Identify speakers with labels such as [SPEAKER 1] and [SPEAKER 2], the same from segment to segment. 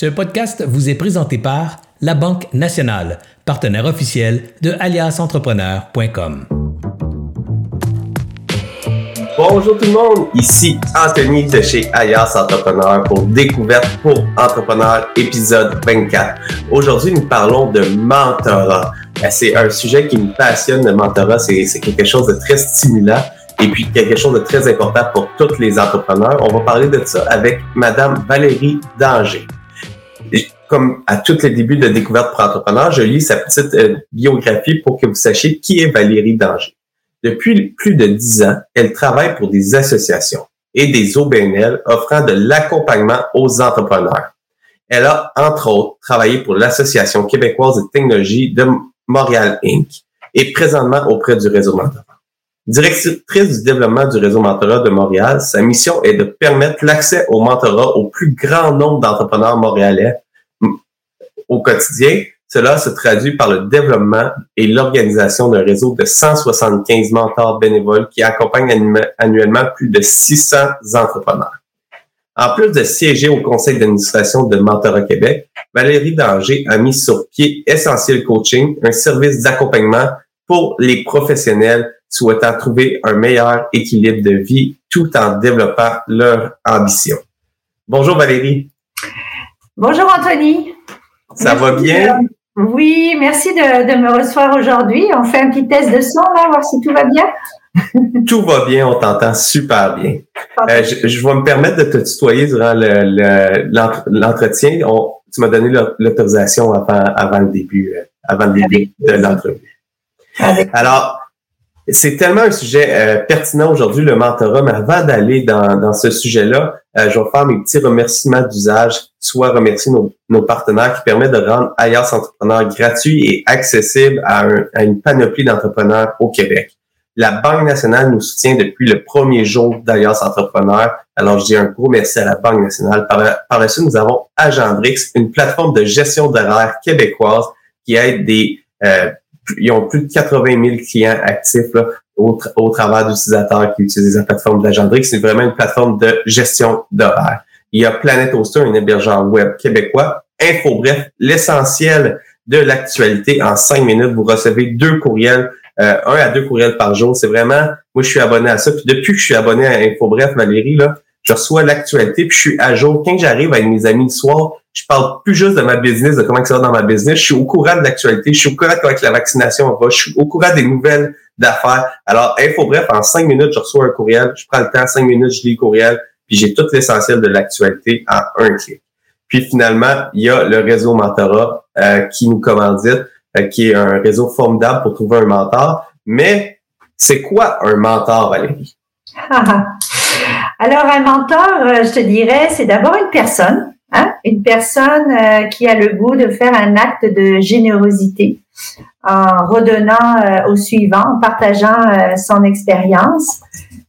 [SPEAKER 1] Ce podcast vous est présenté par La Banque Nationale, partenaire officiel de aliasentrepreneur.com.
[SPEAKER 2] Bonjour tout le monde, ici Anthony de chez Alias Entrepreneur pour Découverte pour Entrepreneurs épisode 24. Aujourd'hui, nous parlons de mentorat. Euh, c'est un sujet qui me passionne, le mentorat, c'est quelque chose de très stimulant et puis quelque chose de très important pour tous les entrepreneurs. On va parler de ça avec Madame Valérie Danger comme à tous les débuts de Découverte pour entrepreneurs, je lis sa petite euh, biographie pour que vous sachiez qui est Valérie Danger. Depuis plus de dix ans, elle travaille pour des associations et des OBNL offrant de l'accompagnement aux entrepreneurs. Elle a, entre autres, travaillé pour l'Association québécoise de technologie de Montréal Inc. et présentement auprès du réseau Mentorat. Directrice du développement du réseau Mentorat de Montréal, sa mission est de permettre l'accès au mentorat au plus grand nombre d'entrepreneurs montréalais au quotidien. Cela se traduit par le développement et l'organisation d'un réseau de 175 mentors bénévoles qui accompagnent annuellement plus de 600 entrepreneurs. En plus de siéger au conseil d'administration de Mentorat Québec, Valérie Danger a mis sur pied Essentiel Coaching, un service d'accompagnement pour les professionnels souhaitant trouver un meilleur équilibre de vie tout en développant leur ambition. Bonjour Valérie.
[SPEAKER 3] Bonjour Anthony.
[SPEAKER 2] Ça va bien?
[SPEAKER 3] oui, merci de, me recevoir aujourd'hui. On fait un petit test de son, là, voir si tout va bien.
[SPEAKER 2] tout va bien, on t'entend super bien. Euh, je, vais me permettre de te tutoyer durant l'entretien. tu m'as donné l'autorisation avant, le début, euh, avant le début de l'entrevue. Alors, c'est tellement un sujet euh, pertinent aujourd'hui, le mentorat, mais avant d'aller dans, ce sujet-là, euh, je vais faire mes petits remerciements d'usage, soit remercier nos, partenaires qui permettent de rendre Ayas Entrepreneur gratuit et accessible à, une panoplie d'entrepreneurs au Québec. La Banque nationale nous soutient depuis le premier jour d'Ayas Entrepreneur. Alors, je dis un gros merci à la Banque nationale. Par, par la suite, nous avons Agendrix, une plateforme de gestion d'horaires québécoise qui aide des euh, ils ont plus de 80 000 clients actifs au, au travers d'utilisateurs qui utilisent la plateforme d'Agendrix. C'est vraiment une plateforme de gestion d'horaire. Il y a Planet Hoster, un hébergeur web québécois. Info bref, l'essentiel de l'actualité en cinq minutes. Vous recevez deux courriels, euh, un à deux courriels par jour. C'est vraiment, moi je suis abonné à ça. Puis depuis que je suis abonné à Info bref, Valérie, là, je reçois l'actualité, puis je suis à jour. Quand j'arrive avec mes amis le soir, je parle plus juste de ma business, de comment ça va dans ma business. Je suis au courant de l'actualité. Je suis au courant de la vaccination va. Je suis au courant des nouvelles d'affaires. Alors, info bref, en cinq minutes, je reçois un courriel. Je prends le temps, cinq minutes, je lis le courriel, puis j'ai tout l'essentiel de l'actualité en un clic. Puis finalement, il y a le réseau Mentorat euh, qui nous commandite, euh, qui est un réseau formidable pour trouver un mentor. Mais c'est quoi un mentor, Valérie?
[SPEAKER 3] Alors, un mentor, euh, je te dirais, c'est d'abord une personne Hein? Une personne euh, qui a le goût de faire un acte de générosité en redonnant euh, au suivant, en partageant euh, son expérience.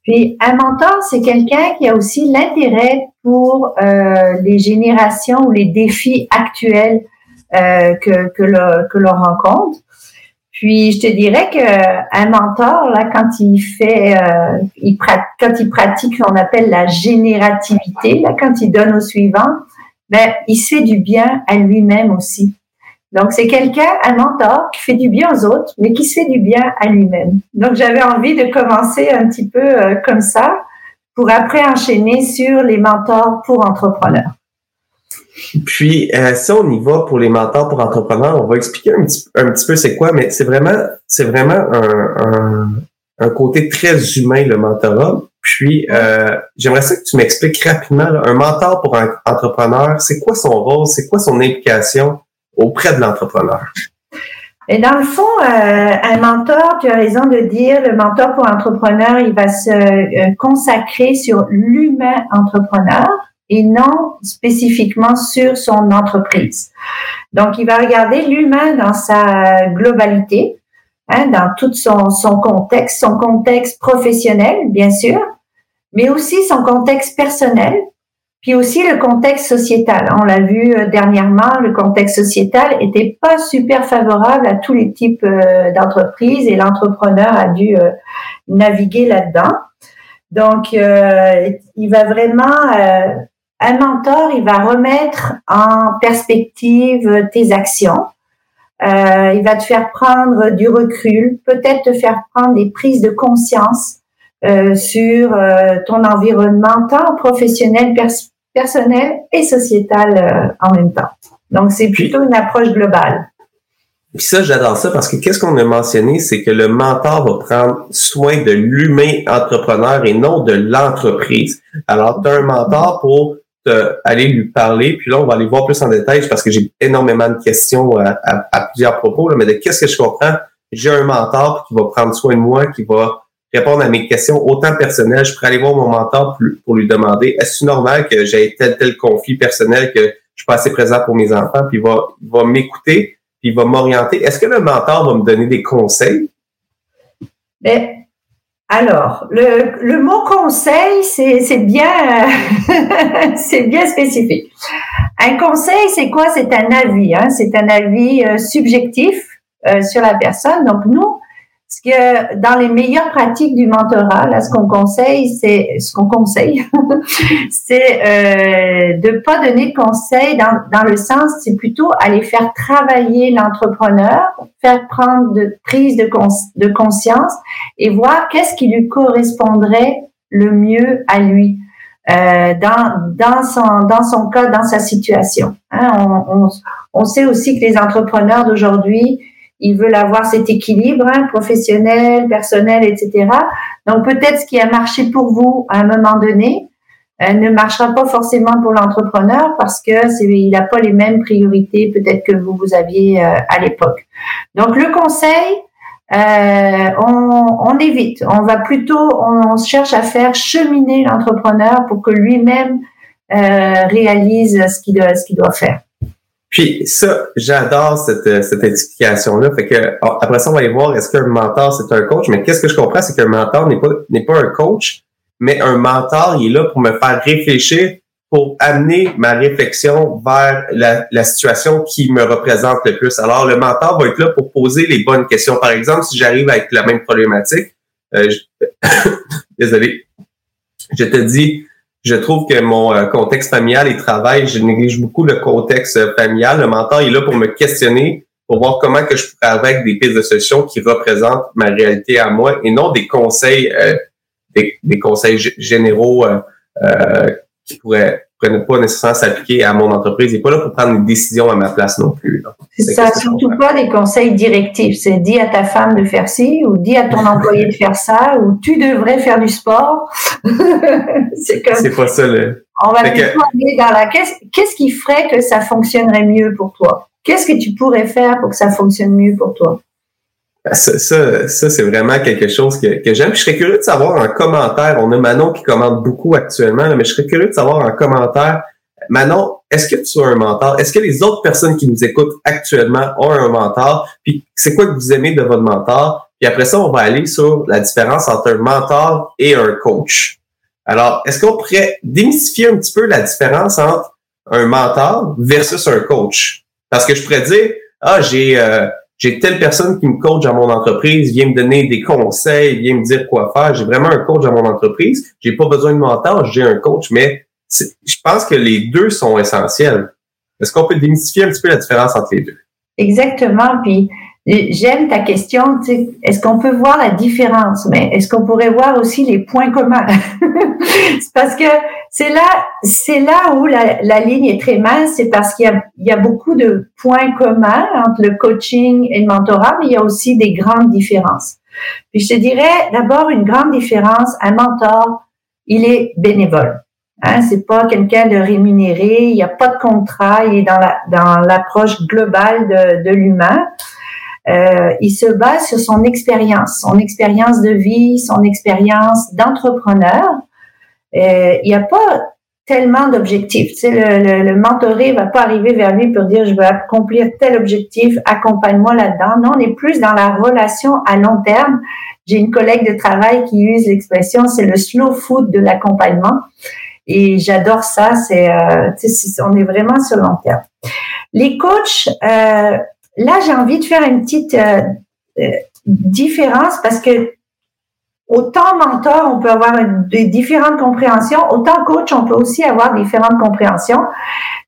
[SPEAKER 3] Puis un mentor, c'est quelqu'un qui a aussi l'intérêt pour les générations ou les défis actuels que, que, l'on que l'on rencontre. Puis je te dirais que un mentor là quand il fait il quand il pratique ce qu'on appelle la générativité là quand il donne au suivant, ben, il se fait du bien à lui-même aussi. Donc, c'est quelqu'un, un mentor, qui fait du bien aux autres, mais qui se fait du bien à lui-même. Donc, j'avais envie de commencer un petit peu euh, comme ça, pour après enchaîner sur les mentors pour entrepreneurs.
[SPEAKER 2] Puis, euh, ça, on y va pour les mentors pour entrepreneurs. On va expliquer un petit, peu c'est quoi, mais c'est vraiment, c'est vraiment un, un, un, côté très humain, le mentorat. Puis, euh, j'aimerais ça que tu m'expliques rapidement, un mentor pour un entrepreneur, c'est quoi son rôle, c'est quoi son implication auprès de l'entrepreneur?
[SPEAKER 3] Et dans le fond, euh, un mentor, tu as raison de dire, le mentor pour entrepreneur, il va se euh, consacrer sur l'humain entrepreneur et non spécifiquement sur son entreprise. Donc, il va regarder l'humain dans sa globalité, Hein, dans tout son, contexte, son contexte professionnel, bien sûr, mais aussi son contexte personnel, puis aussi le contexte sociétal. On l'a vu euh, dernièrement, le contexte sociétal était pas super favorable à tous les types euh, d'entreprises et l'entrepreneur a dû euh, naviguer là-dedans. Donc, il va vraiment un mentor, il va remettre en perspective tes actions. Euh, il va te faire prendre du recul, peut-être te faire prendre des prises de conscience euh, sur euh, ton environnement, tant professionnel, personnel et sociétal en même temps. Donc, c'est plutôt une approche globale.
[SPEAKER 2] Puis ça, j'adore ça parce que qu'est-ce qu'on a mentionné, c'est que le mentor va prendre soin de l'humain entrepreneur et non de l'entreprise. Alors, tu as un mentor pour aller lui parler, puis là, on va aller voir plus en détail parce que j'ai énormément de questions à, à, plusieurs propos, là, mais de qu'est-ce que je comprends? J'ai un mentor qui va prendre soin de moi, qui va répondre à mes questions autant personnelles. Je pourrais aller voir mon mentor pour, lui demander est-ce normal que j'ai tel tel conflit personnel que je suis pas assez présent pour mes enfants, puis il va, il va m'écouter, puis il va m'orienter. Est-ce que le mentor va me donner des conseils?
[SPEAKER 3] Mais, alors, le, mot conseil, c'est bien, c'est bien spécifique. Un conseil, c'est quoi? C'est un avis, hein? c'est un avis euh, subjectif euh, sur la personne. Donc, nous, que dans les meilleures pratiques du mentorat, là, ce qu'on conseille, c'est ce qu'on conseille, c'est euh, de pas donner de conseils dans, dans le sens, c'est plutôt aller faire travailler l'entrepreneur, faire prendre de prise de, de conscience et voir qu'est-ce qui lui correspondrait le mieux à lui. Euh, dans, dans, son, dans son cas, dans sa situation. Hein, on, on, on sait aussi que les entrepreneurs d'aujourd'hui, ils veulent avoir cet équilibre hein, professionnel, personnel, etc. Donc peut-être ce qui a marché pour vous à un moment donné euh, ne marchera pas forcément pour l'entrepreneur parce que il n'a pas les mêmes priorités peut-être que vous vous aviez euh, à l'époque. Donc le conseil, euh, on, on, évite. On va plutôt, on, cherche à faire cheminer l'entrepreneur pour que lui-même réalise ce qu'il ce qu'il doit faire.
[SPEAKER 2] Puis ça, j'adore cette, euh, cette explication-là. Fait que après ça, on va aller voir est-ce qu'un mentor, c'est un coach? Mais qu'est-ce que je comprends, c'est qu'un mentor n'est pas, n'est pas un coach, mais un mentor, il est là pour me faire réfléchir, pour amener ma réflexion vers la, la situation qui me représente le plus. Alors, le mentor va être là pour poser les bonnes questions. Par exemple, si j'arrive avec la même problématique, euh, désolé, je te dis, je trouve que mon euh, contexte familial et travail, je néglige beaucoup le contexte euh, familial. Le mentor est là pour me questionner, pour voir comment que je pourrais avec des pistes de solutions qui représentent ma réalité à moi et non des conseils, euh, des, des, conseils généraux qui pourraient ne pas nécessairement s'appliquer à mon entreprise. Il n'est pas là pour prendre une décision à ma place non plus.
[SPEAKER 3] C'est ça, surtout pas des conseils directifs. C'est dis à ta femme de faire ci, ou dis à ton employé de faire ça, ou tu devrais faire du sport.
[SPEAKER 2] c'est comme. C'est pas ça le.
[SPEAKER 3] On va plutôt aller dans la. Qu'est-ce qui ferait que ça fonctionnerait mieux pour toi? Qu'est-ce que tu pourrais faire pour que ça fonctionne mieux pour toi?
[SPEAKER 2] Ben, ça, ça, ça c'est vraiment quelque chose que, que j'aime. Je serais curieux de savoir en commentaire. On a Manon qui commente beaucoup actuellement, mais je serais curieux de savoir en commentaire. Manon, est-ce que tu as un mentor? Est-ce que les autres personnes qui nous écoutent actuellement ont un mentor? Puis c'est quoi que vous aimez de votre mentor? Puis après ça, on va aller sur la différence entre un mentor et un coach. Alors, est-ce qu'on pourrait démystifier un petit peu la différence entre un mentor versus un coach? Parce que je pourrais dire, ah, j'ai euh, j'ai telle personne qui me coach dans mon entreprise, vient me donner des conseils, vient me dire quoi faire. J'ai vraiment un coach dans mon entreprise. J'ai pas besoin de mentor, j'ai un coach, mais je pense que les deux sont essentiels. Est-ce qu'on peut démystifier un petit peu la différence entre les deux?
[SPEAKER 3] Exactement. Puis J'aime ta question, est-ce qu'on peut voir la différence, mais est-ce qu'on pourrait voir aussi les points communs? Parce que c'est là, c'est là où la, la, ligne est très mince, c'est parce qu'il y y a beaucoup de points communs entre le coaching et le mentorat, mais il y a aussi des grandes différences. Puis je te dirais d'abord une grande différence, un mentor, il est bénévole. Hein, c'est pas quelqu'un de rémunéré, il n'y a pas de contrat, il est dans la, dans l'approche globale de, de l'humain. Euh, il se base sur son expérience, son expérience de vie, son expérience d'entrepreneur. Euh, il n'y a pas tellement d'objectifs. Tu sais, le, le, le, mentoré va pas arriver vers lui pour dire je veux accomplir tel objectif, accompagne-moi là-dedans. Non, on est plus dans la relation à long terme. J'ai une collègue de travail qui use l'expression c'est le slow food de l'accompagnement. Et j'adore ça. C'est, euh, on est vraiment sur long terme. Les coachs, euh, Là, j'ai envie de faire une petite euh, euh, différence parce que autant mentor, on peut avoir des différentes compréhensions, autant coach, on peut aussi avoir différentes compréhensions.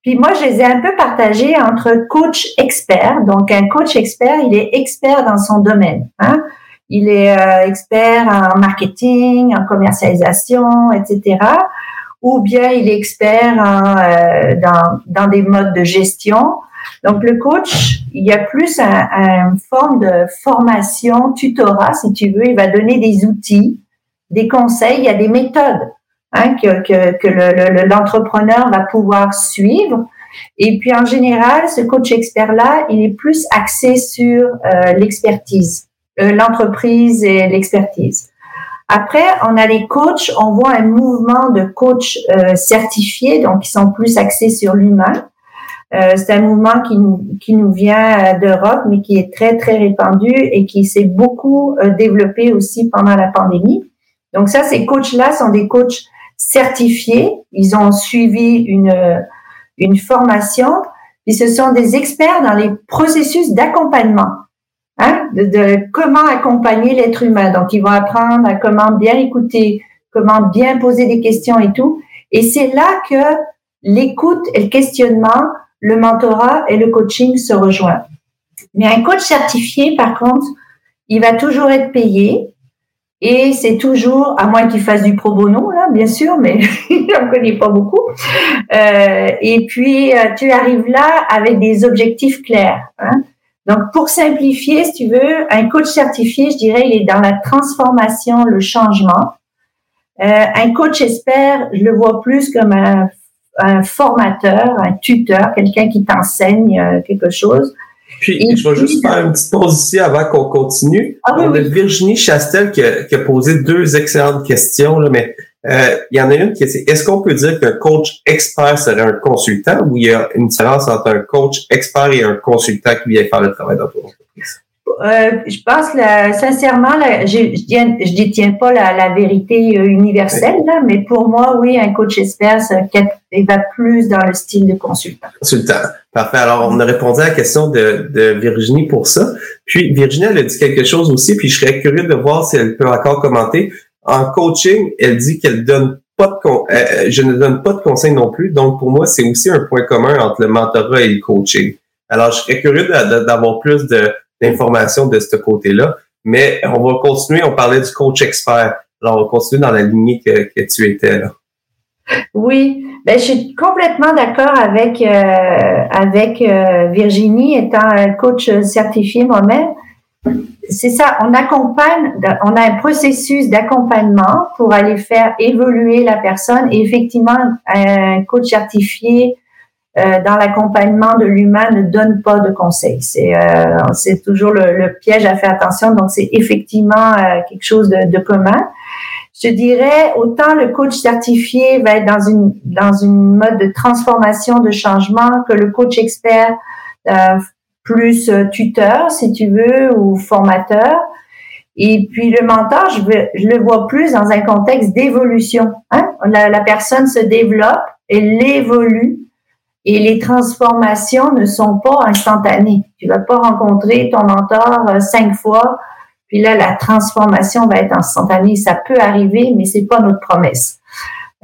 [SPEAKER 3] Puis moi, je les ai un peu partagées entre coach expert. Donc, un coach expert, il est expert dans son domaine. Hein? Il est euh, expert en marketing, en commercialisation, etc. Ou bien il est expert euh, dans des modes de gestion. Donc, le coach, il y a plus une forme de formation, tutorat, si tu veux. Il va donner des outils, des conseils, il y a des méthodes hein, que, que, que l'entrepreneur va pouvoir suivre. Et puis, en général, ce coach expert-là, il est plus axé sur euh, l'expertise, euh, l'entreprise et l'expertise. Après, on a les coachs, on voit un mouvement de coachs euh, certifiés, donc qui sont plus axés sur l'humain. Euh, c'est un mouvement qui nous, qui nous vient euh, d'Europe, mais qui est très, très répandu et qui s'est beaucoup euh, développé aussi pendant la pandémie. Donc ça, ces coachs-là sont des coachs certifiés. Ils ont suivi une, une formation. Et ce sont des experts dans les processus d'accompagnement. Hein, de, de, comment accompagner l'être humain. Donc, ils vont apprendre à comment bien écouter, comment bien poser des questions et tout. Et c'est là que l'écoute et le questionnement le mentorat et le coaching se rejoignent. Mais un coach certifié, par contre, il va toujours être payé et c'est toujours, à moins qu'il fasse du pro bono, là, bien sûr, mais j'en connais pas beaucoup. Euh, et puis, euh, tu arrives là avec des objectifs clairs. Hein. Donc, pour simplifier, si tu veux, un coach certifié, je dirais, il est dans la transformation, le changement. Euh, un coach expert, je le vois plus comme un un formateur, un tuteur, quelqu'un qui t'enseigne euh, quelque chose.
[SPEAKER 2] Puis, je vais juste faire une petite pause ici avant qu'on continue. Ah, On a Virginie Chastel qui a, posé deux excellentes questions, là, mais euh, il y en a une qui est est-ce qu'on peut dire qu'un coach expert serait un consultant ou il y a une différence entre un coach expert et un consultant qui vient faire le travail dans ton entreprise?
[SPEAKER 3] Euh, je pense que sincèrement, je ne détiens pas la, vérité euh, universelle, là, mais pour moi, oui, un coach expert, ça va plus dans le style de consultant.
[SPEAKER 2] Consultant. Parfait. Alors, on a répondu à la question de, de Virginie pour ça. Puis, Virginie, elle a dit quelque chose aussi, puis je serais curieux de voir si elle peut encore commenter. En coaching, elle dit qu'elle donne pas de con euh, je ne donne pas de conseils non plus. Donc, pour moi, c'est aussi un point commun entre le mentorat et le coaching. Alors, je serais curieux d'avoir plus de, d'informations de ce côté-là. Mais on va continuer. On parlait du coach expert. Alors, on va continuer dans la lignée que, tu étais là.
[SPEAKER 3] Oui, ben, je suis complètement d'accord avec euh, avec euh, Virginie, étant un coach certifié moi-même. C'est ça, on accompagne, on a un processus d'accompagnement pour aller faire évoluer la personne. Et effectivement, un coach certifié euh, dans l'accompagnement de l'humain ne donne pas de conseils. C'est euh, c'est toujours le, le, piège à faire attention. Donc c'est effectivement euh, quelque chose de, de, commun. Je dirais autant le coach certifié va être dans une dans une mode de transformation, de changement que le coach expert plus tuteur, si tu veux, ou formateur. Et puis le mentor, je, veux, je le vois plus dans un contexte d'évolution. Hein? La, la personne se développe, elle évolue et les transformations ne sont pas instantanées. Tu vas pas rencontrer ton mentor euh, cinq fois, puis là, la transformation va être instantanée. Ça peut arriver, mais c'est pas notre promesse.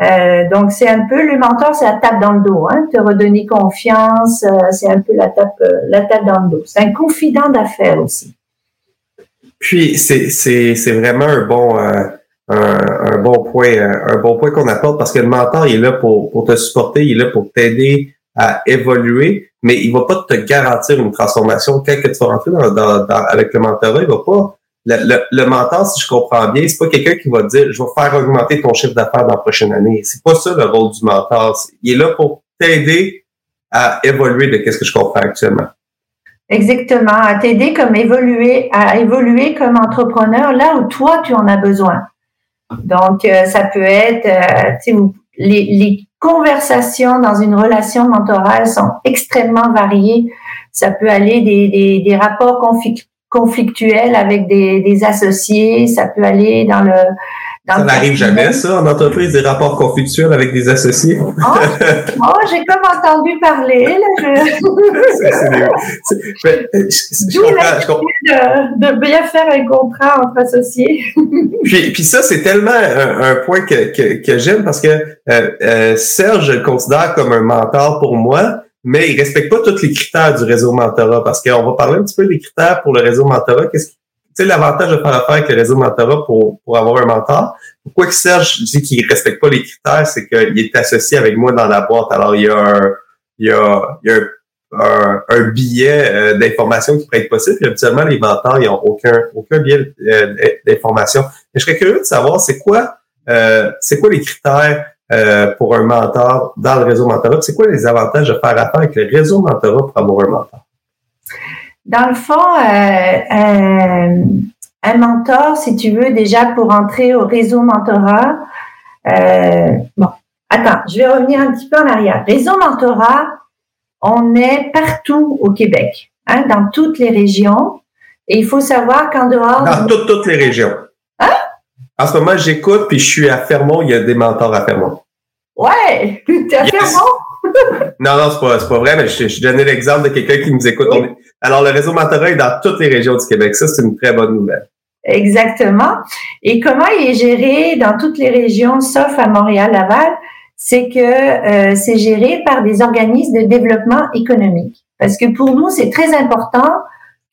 [SPEAKER 3] Euh, donc, c'est un peu, le mentor, c'est la tape dans le dos, hein, te redonner confiance, euh, c'est un peu la tape, euh, la tape dans le dos. C'est un confident d'affaires aussi.
[SPEAKER 2] Puis, c'est, vraiment un bon, un, bon point, un bon point qu'on apporte parce que le mentor, il est là pour, pour te supporter, il est là pour t'aider à évoluer, mais il va pas te garantir une transformation. Quand que tu vas rentrer dans, avec le mentorat, il va pas. Le, le, mentor, si je comprends bien, c'est pas quelqu'un qui va dire je vais faire augmenter ton chiffre d'affaires dans la prochaine année. C'est pas ça le rôle du mentor. Il est là pour t'aider à évoluer de qu'est-ce que je comprends actuellement.
[SPEAKER 3] Exactement, à t'aider comme évoluer, à évoluer comme entrepreneur là où toi tu en as besoin. Donc euh, ça peut être, euh, les, les conversations dans une relation mentorale sont extrêmement variées. Ça peut aller des, des, des rapports conflictuels avec des, des, associés, ça peut aller dans le
[SPEAKER 2] Ça n'arrive jamais, ça, en entreprise, des rapports conflictuels avec des associés? Oh,
[SPEAKER 3] oh j'ai comme entendu parler. Là, je... de, de, bien faire un contrat entre associés.
[SPEAKER 2] puis, ça, c'est tellement un, point que, que, que j'aime parce que euh, euh, Serge, le considère comme un mentor pour moi, mais il respecte pas tous les critères du réseau mentorat parce qu'on va parler un petit peu des critères pour le réseau mentorat. Qu'est-ce tu sais, l'avantage de faire affaire avec le réseau mentorat pour, pour avoir un mentor. Pourquoi que Serge dit qu'il respecte pas les critères, c'est qu'il est associé avec moi dans la boîte. Alors, il y a un, il y a, il y a un, un, billet euh, d'information qui pourrait être possible. Habituellement, les mentors, ils n'ont aucun, aucun billet euh, d'information. Mais je serais curieux de savoir, c'est quoi, euh, c'est quoi les critères pour un mentor dans le réseau mentorat? C'est quoi les avantages de faire affaire avec le réseau mentorat pour avoir un mentor?
[SPEAKER 3] Dans le fond, un mentor, si tu veux, déjà pour entrer au réseau mentorat, bon, attends, je vais revenir un petit peu en arrière. Réseau mentorat, on est partout au Québec, hein, dans toutes les régions. Et il faut savoir qu'en dehors...
[SPEAKER 2] Dans toutes, toutes les régions. Hein? En ce moment, j'écoute, puis je suis à Fermont, il y a des mentors à Fermont.
[SPEAKER 3] Ouais, tu es à Fermont?
[SPEAKER 2] non, non, c'est pas, pas vrai, mais je, je donnais l'exemple de quelqu'un qui nous écoute. alors, le réseau mentorat est dans toutes les régions du Québec. Ça, c'est une très bonne nouvelle.
[SPEAKER 3] Exactement. Et comment il est géré dans toutes les régions, sauf à Montréal-Laval, c'est que euh, c'est géré par des organismes de développement économique. Parce que pour nous, c'est très important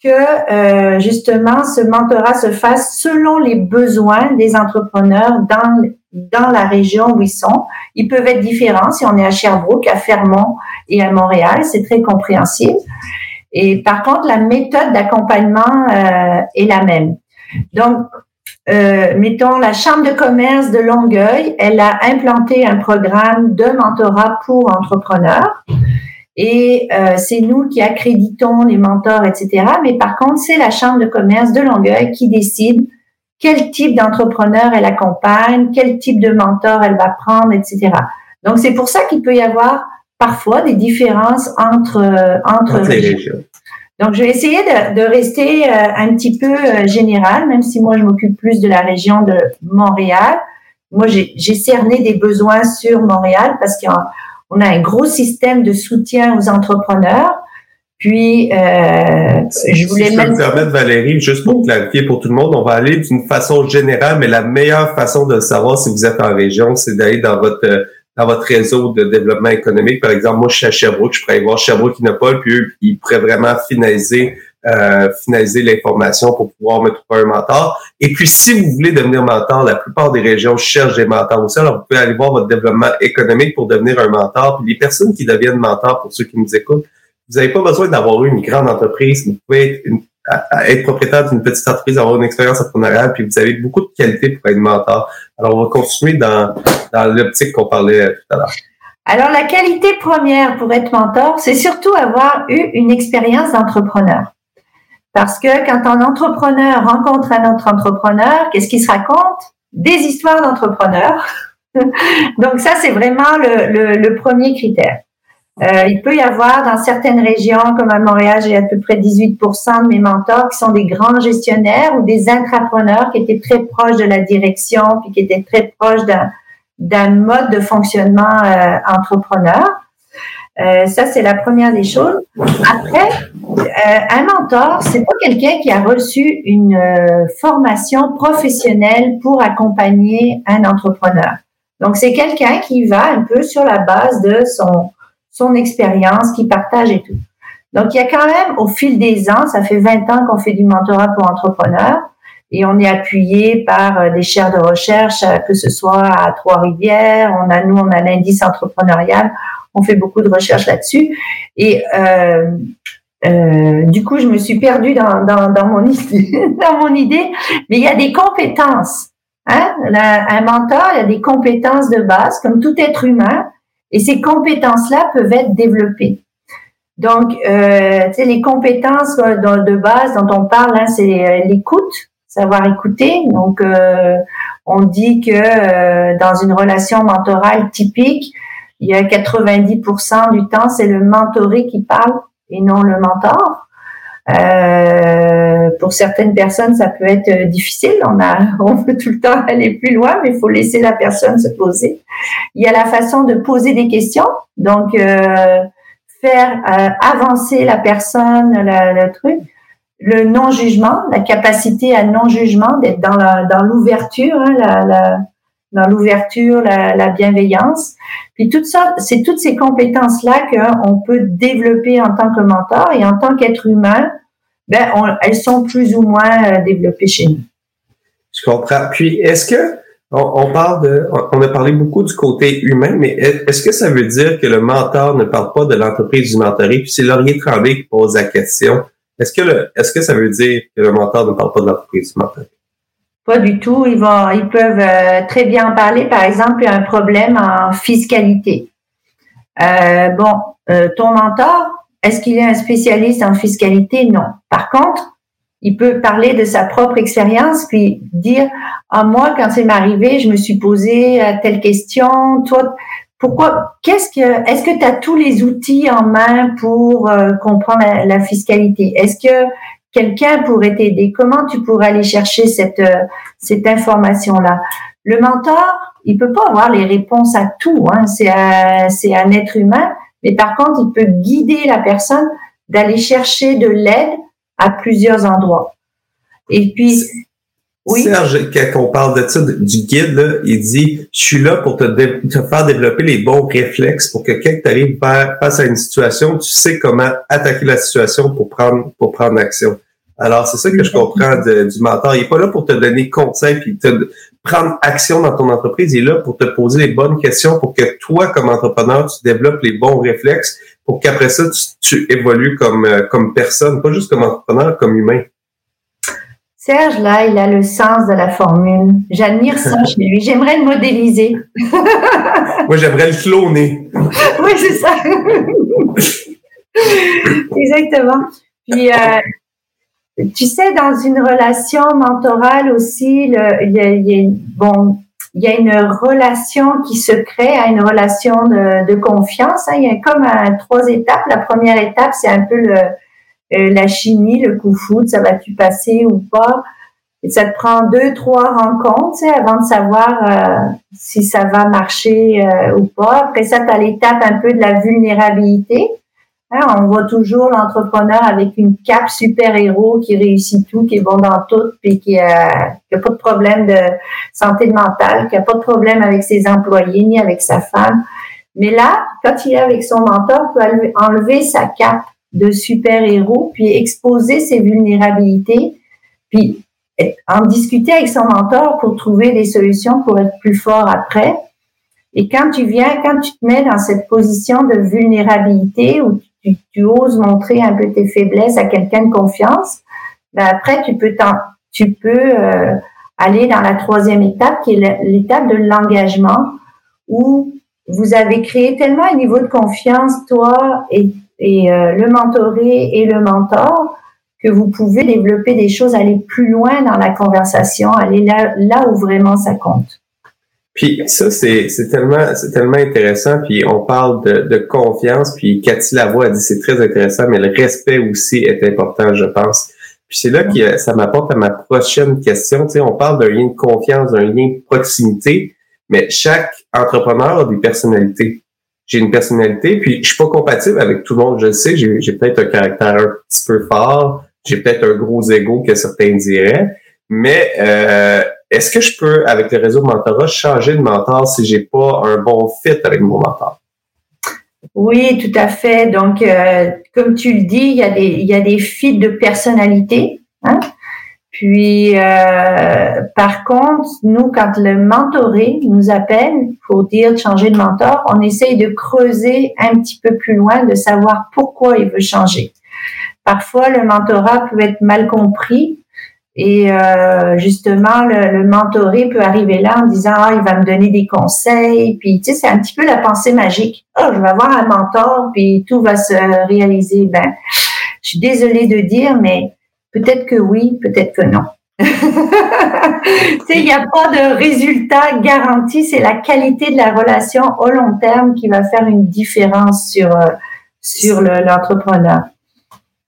[SPEAKER 3] que euh, justement ce mentorat se fasse selon les besoins des entrepreneurs dans dans la région où ils sont. Ils peuvent être différents si on est à Sherbrooke, à Fermont et à Montréal, c'est très compréhensible. Et par contre, la méthode d'accompagnement euh, est la même. Donc, euh, mettons la Chambre de commerce de Longueuil, elle a implanté un programme de mentorat pour entrepreneurs. Et euh, c'est nous qui accréditons les mentors, etc. Mais par contre, c'est la Chambre de commerce de Longueuil qui décide quel type d'entrepreneur elle accompagne, quel type de mentor elle va prendre, etc. Donc, c'est pour ça qu'il peut y avoir parfois des différences entre, entre, entre régions. Donc, je vais essayer de, de rester euh, un petit peu euh, général, même si moi, je m'occupe plus de la région de Montréal. Moi, j'ai cerné des besoins sur Montréal parce qu'on a un gros système de soutien aux entrepreneurs. Puis, euh, je voulais
[SPEAKER 2] si je me permettre, Valérie, juste pour clarifier pour tout le monde, on va aller d'une façon générale, mais la meilleure façon de savoir si vous êtes en région, c'est d'aller dans votre dans votre réseau de développement économique. Par exemple, moi, je suis à Sherbrooke, je pourrais aller voir Sherbrooke Innopol, puis eux, ils pourraient vraiment finaliser euh, finaliser l'information pour pouvoir me trouver un mentor. Et puis, si vous voulez devenir mentor, la plupart des régions cherchent des mentors aussi. Alors, vous pouvez aller voir votre développement économique pour devenir un mentor. Puis, les personnes qui deviennent mentors, pour ceux qui nous écoutent, vous n'avez pas besoin d'avoir une grande entreprise. Vous pouvez être une être propriétaire d'une petite entreprise, avoir une expérience entrepreneuriale, puis vous avez beaucoup de qualités pour être mentor. Alors, on va continuer dans, dans l'optique qu'on parlait tout à l'heure.
[SPEAKER 3] Alors, la qualité première pour être mentor, c'est surtout avoir eu une expérience d'entrepreneur. Parce que quand un entrepreneur rencontre un autre entrepreneur, qu'est-ce qu'il se raconte? Des histoires d'entrepreneurs. Donc ça, c'est vraiment le premier critère. Euh, il peut y avoir dans certaines régions, comme à Montréal, j'ai à peu près 18% de mes mentors qui sont des grands gestionnaires ou des intrapreneurs qui étaient très proches de la direction, puis qui étaient très proches d'un mode de fonctionnement euh, entrepreneur. Euh, ça, c'est la première des choses. Après, euh, un mentor, c'est pas quelqu'un qui a reçu une euh, formation professionnelle pour accompagner un entrepreneur. Donc, c'est quelqu'un qui va un peu sur la base de son son expérience, qui partage et tout. Donc, il y a quand même, au fil des ans, ça fait 20 ans qu'on fait du mentorat pour entrepreneurs et on est appuyé par euh, des chaires de recherche, euh, que ce soit à Trois-Rivières, on a, nous, on a l'indice entrepreneurial, on fait beaucoup de recherches là-dessus. Et euh, euh, du coup, je me suis perdue dans, dans, dans, mon, dans mon idée, mais il y a des compétences. Hein? un mentor, il y a des compétences de base, comme tout être humain. Et ces compétences-là peuvent être développées. Donc, euh, les compétences euh, de, base dont on parle, hein, c'est euh, l'écoute, savoir écouter. Donc, euh, on dit que euh, dans une relation mentorale typique, il y a 90% du temps, c'est le mentoré qui parle et non le mentor. Euh, pour certaines personnes, ça peut être difficile. On a, on veut tout le temps aller plus loin, mais il faut laisser la personne se poser. Il y a la façon de poser des questions, donc euh, faire euh, avancer la personne, le truc. Le non-jugement, la capacité à non-jugement, d'être dans dans l'ouverture, hein, la, la, dans l'ouverture, la, la, bienveillance. Puis tout ça, c'est toutes ces compétences-là qu'on peut développer en tant que mentor et en tant qu'être humain, ben, elles sont plus ou moins euh, développées chez nous.
[SPEAKER 2] Je comprends. Puis, est-ce que on, parle de, on a parlé beaucoup du côté humain, mais est-ce que ça veut dire que le mentor ne parle pas de l'entreprise du mentoré? Puis c'est Laurier Tremblay qui pose la question. Est-ce que le, est-ce que ça veut dire que le mentor ne parle pas de l'entreprise du mentoré?
[SPEAKER 3] Pas du tout. Ils vont, ils peuvent euh, très bien en parler. Par exemple, un problème en fiscalité. Euh, bon, euh, ton mentor, est-ce qu'il est un spécialiste en fiscalité? Non. Par contre, il peut parler de sa propre expérience puis dire ah moi quand c'est m'arrivé, je me suis posé telle question. Toi, pourquoi Qu'est-ce que Est-ce que tu as tous les outils en main pour comprendre la, la fiscalité? Est-ce que quelqu'un pourrait t'aider? Comment tu pourrais aller chercher cette, euh, cette information-là? Le mentor, il peut pas avoir les réponses à tout. Hein. C'est un, c'est un être humain, mais par contre, il peut guider la personne d'aller chercher de l'aide à plusieurs endroits. Et puis,
[SPEAKER 2] oui? Serge, quand on parle de ça, du guide, là, il dit, je suis là pour te, te, faire développer les bons réflexes pour que quand tu arrives face à une situation, tu sais comment attaquer la situation pour prendre, pour prendre action. Alors, c'est ça que je comprends du mentor. Il n'est pas là pour te donner conseil puis te prendre action dans ton entreprise. Il est là pour te poser les bonnes questions pour que toi, comme entrepreneur, tu développes les bons réflexes pour qu'après ça, tu, évolues comme, euh, comme personne, pas juste comme entrepreneur, comme humain.
[SPEAKER 3] Serge, là, il a le sens de la formule. J'admire ça chez lui. J'aimerais le modéliser.
[SPEAKER 2] Moi, j'aimerais le cloner.
[SPEAKER 3] oui, c'est ça. Exactement. Puis, euh, tu sais, dans une relation mentorale aussi, il y a, bon, il y a une relation qui se crée, à une relation de, confiance. Hein. Il y a comme trois étapes. La première étape, c'est un peu le, euh, la chimie, le coup foot, ça va-tu passer ou pas. Ça te prend deux, trois rencontres avant de savoir euh, si ça va marcher euh, ou pas. Après ça, tu as l'étape un peu de la vulnérabilité. On voit toujours l'entrepreneur avec une cape super-héros qui réussit tout, qui est bon dans tout, puis qui a, qui a pas de problème de santé mentale, qui a pas de problème avec ses employés ni avec sa femme. Mais là, quand il est avec son mentor, il peut enlever sa cape de super-héros, puis exposer ses vulnérabilités, puis en discuter avec son mentor pour trouver des solutions pour être plus fort après. Et quand tu viens, quand tu te mets dans cette position de vulnérabilité où tu, oses montrer un peu tes faiblesses à quelqu'un de confiance, ben après tu peux tu peux euh, aller dans la troisième étape qui est l'étape de l'engagement où vous avez créé tellement un niveau de confiance toi et, et euh, le mentoré et le mentor que vous pouvez développer des choses, aller plus loin dans la conversation, aller là, là où vraiment ça compte.
[SPEAKER 2] Puis ça, c'est, c'est tellement c'est tellement intéressant. Puis on parle de, de confiance. Puis Cathy Lavoie a dit c'est très intéressant, mais le respect aussi est important, je pense. Puis c'est là que ça m'apporte à ma prochaine question. Tu sais, on parle d'un lien de confiance, d'un lien de proximité, mais chaque entrepreneur a des personnalités. J'ai une personnalité, puis je suis pas compatible avec tout le monde. Je le sais, j'ai, j'ai peut-être un caractère un petit peu fort, j'ai peut-être un gros ego que certains diraient, mais euh, est-ce que je peux, avec le réseau de mentorat, changer de mentor si j'ai pas un bon fit avec mon mentor?
[SPEAKER 3] Oui, tout à fait. Donc, euh, comme tu le dis, il y a des, fits de personnalité. Hein? Puis, euh, par contre, nous, quand le mentoré nous appelle pour dire de changer de mentor, on essaye de creuser un petit peu plus loin, de savoir pourquoi il veut changer. Parfois, le mentorat peut être mal compris et euh, justement, le, le, mentoré peut arriver là en disant ah il va me donner des conseils, puis tu sais c'est un petit peu la pensée magique. Oh je vais avoir un mentor, puis tout va se réaliser. Ben, je suis désolée de dire, mais peut-être que oui, peut-être que non. il n'y a pas de résultat garanti. C'est la qualité de la relation au long terme qui va faire une différence sur euh, sur l'entrepreneur.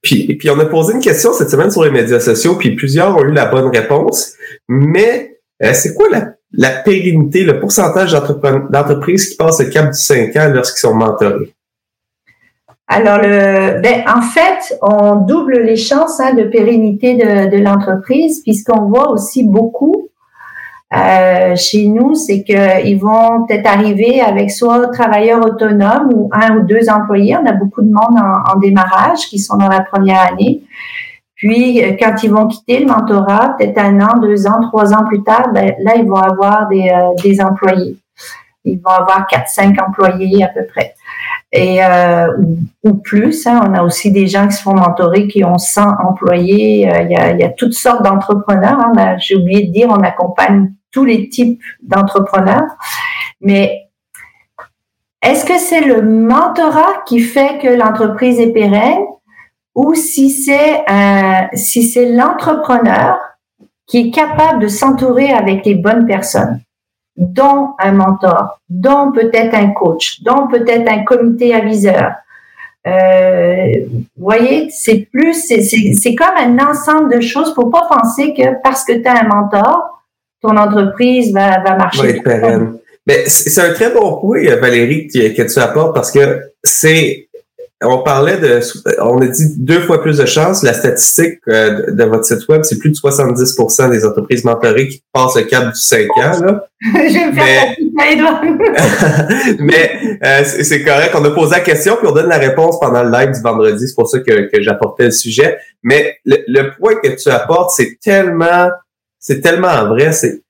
[SPEAKER 2] Puis, puis on a posé une question cette semaine sur les médias sociaux, puis plusieurs ont eu la bonne réponse. Mais euh, c'est quoi la, la, pérennité, le pourcentage d'entreprises qui passent le cap du 5 ans lorsqu'ils sont mentorés?
[SPEAKER 3] Alors, le, ben, en fait, on double les chances hein, de pérennité de, de l'entreprise, puisqu'on voit aussi beaucoup euh, chez nous, c'est qu'ils vont peut-être arriver avec soit travailleurs autonomes ou un ou deux employés. On a beaucoup de monde en, en démarrage qui sont dans la première année. Puis, quand ils vont quitter le mentorat, peut-être un an, deux ans, trois ans plus tard, ben, là, ils vont avoir des, euh, des employés. Ils vont avoir quatre, cinq employés à peu près et euh, ou, plus. Hein. On a aussi des gens qui se font mentorer qui ont 100 employés. Euh, il, y a, y a, toutes sortes d'entrepreneurs. Hein. J'ai oublié de dire, on accompagne tous les types d'entrepreneurs. Mais est-ce que c'est le mentorat qui fait que l'entreprise est pérenne ou si c'est si c'est l'entrepreneur qui est capable de s'entourer avec les bonnes personnes? dont un mentor, dont peut-être un coach, dont peut-être un comité aviseur? Euh, vous voyez, c'est plus, c'est comme un ensemble de choses. Faut pas penser que parce que tu as un mentor, ton entreprise va, va marcher.
[SPEAKER 2] Mais c'est un très bon point, Valérie, que tu apportes parce que c'est on parlait de, on a dit deux fois plus de chances. La statistique euh, de, votre site web, c'est plus de 70% des entreprises mentorées qui passent le cap du 5 ans. Là.
[SPEAKER 3] Je vais me
[SPEAKER 2] faire mais, mais euh, c'est correct. On a posé la question puis on donne la réponse pendant le live du vendredi. C'est pour ça que, que j'apportais le sujet. Mais le, point que tu apportes, c'est tellement, c'est tellement vrai. C'est